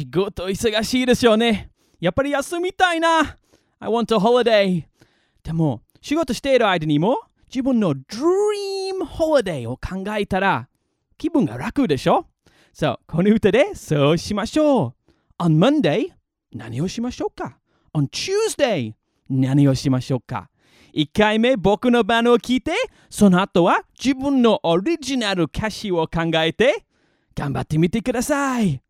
仕事忙しいですよね。やっぱり休みたいな。I want a holiday. でも、仕事している間にも自分の dream holiday を考えたら気分が楽でしょ？そう、この歌でそうしましょう。On Monday 何をしましょうか ?On Tuesday 何をしましょうか？1回目僕の番を聞いて、その後は自分のオリジナル歌詞を考えて頑張ってみてください。